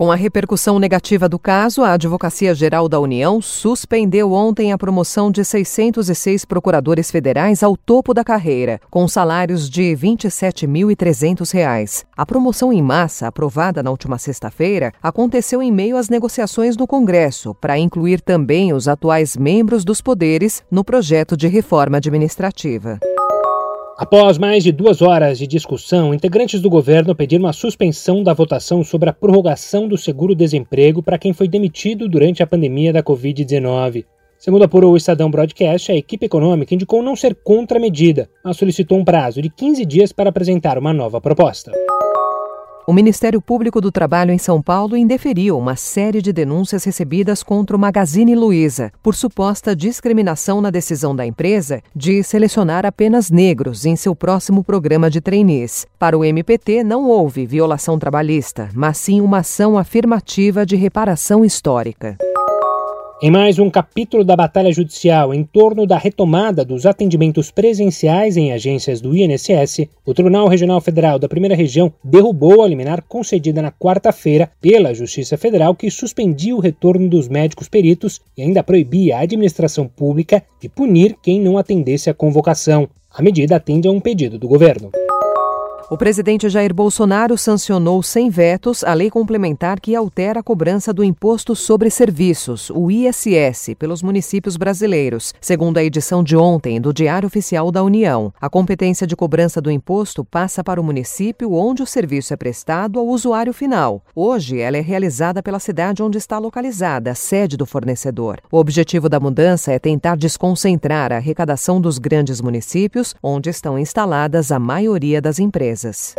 Com a repercussão negativa do caso, a Advocacia Geral da União suspendeu ontem a promoção de 606 procuradores federais ao topo da carreira, com salários de R$ 27.300. A promoção em massa, aprovada na última sexta-feira, aconteceu em meio às negociações no Congresso para incluir também os atuais membros dos poderes no projeto de reforma administrativa. Após mais de duas horas de discussão, integrantes do governo pediram a suspensão da votação sobre a prorrogação do seguro-desemprego para quem foi demitido durante a pandemia da Covid-19. Segundo apurou o Estadão Broadcast, a equipe econômica indicou não ser contra a medida, mas solicitou um prazo de 15 dias para apresentar uma nova proposta. O Ministério Público do Trabalho em São Paulo indeferiu uma série de denúncias recebidas contra o Magazine Luiza por suposta discriminação na decisão da empresa de selecionar apenas negros em seu próximo programa de trainees. Para o MPT, não houve violação trabalhista, mas sim uma ação afirmativa de reparação histórica. Em mais um capítulo da batalha judicial em torno da retomada dos atendimentos presenciais em agências do INSS, o Tribunal Regional Federal da Primeira Região derrubou a liminar concedida na quarta-feira pela Justiça Federal que suspendia o retorno dos médicos peritos e ainda proibia a administração pública de punir quem não atendesse à convocação. A medida atende a um pedido do governo. O presidente Jair Bolsonaro sancionou sem vetos a lei complementar que altera a cobrança do Imposto sobre Serviços, o ISS, pelos municípios brasileiros. Segundo a edição de ontem do Diário Oficial da União, a competência de cobrança do imposto passa para o município onde o serviço é prestado ao usuário final. Hoje, ela é realizada pela cidade onde está localizada, a sede do fornecedor. O objetivo da mudança é tentar desconcentrar a arrecadação dos grandes municípios, onde estão instaladas a maioria das empresas empresas.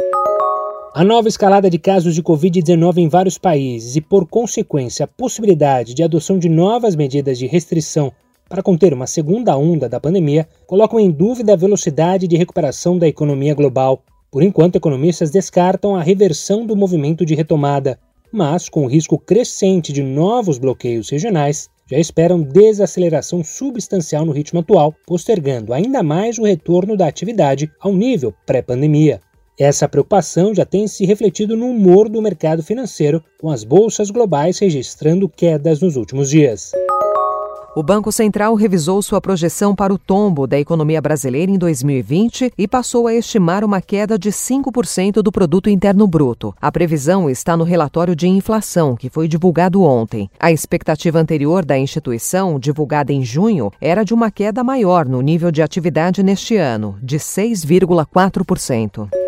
A nova escalada de casos de Covid-19 em vários países e, por consequência, a possibilidade de adoção de novas medidas de restrição para conter uma segunda onda da pandemia colocam em dúvida a velocidade de recuperação da economia global. Por enquanto, economistas descartam a reversão do movimento de retomada, mas, com o risco crescente de novos bloqueios regionais, já esperam desaceleração substancial no ritmo atual, postergando ainda mais o retorno da atividade ao nível pré-pandemia. Essa preocupação já tem se refletido no humor do mercado financeiro, com as bolsas globais registrando quedas nos últimos dias. O Banco Central revisou sua projeção para o tombo da economia brasileira em 2020 e passou a estimar uma queda de 5% do produto interno bruto. A previsão está no relatório de inflação que foi divulgado ontem. A expectativa anterior da instituição, divulgada em junho, era de uma queda maior no nível de atividade neste ano, de 6,4%.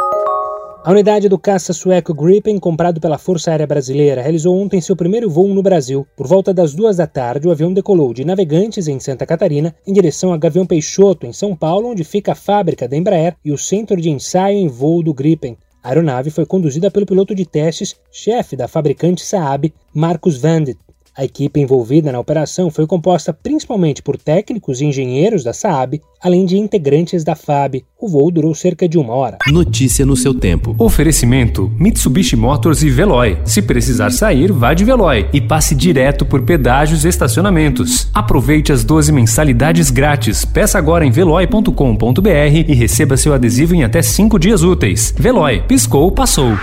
A unidade do caça sueco Gripen, comprado pela Força Aérea Brasileira, realizou ontem seu primeiro voo no Brasil. Por volta das duas da tarde, o avião decolou de Navegantes, em Santa Catarina, em direção a Gavião Peixoto, em São Paulo, onde fica a fábrica da Embraer e o centro de ensaio em voo do Gripen. A aeronave foi conduzida pelo piloto de testes, chefe da fabricante Saab, Marcus Vandit. A equipe envolvida na operação foi composta principalmente por técnicos e engenheiros da Saab, além de integrantes da FAB. O voo durou cerca de uma hora. Notícia no seu tempo. Oferecimento: Mitsubishi Motors e Veloy. Se precisar sair, vá de Veloy e passe direto por pedágios e estacionamentos. Aproveite as 12 mensalidades grátis. Peça agora em veloy.com.br e receba seu adesivo em até 5 dias úteis. Veloy, piscou, passou.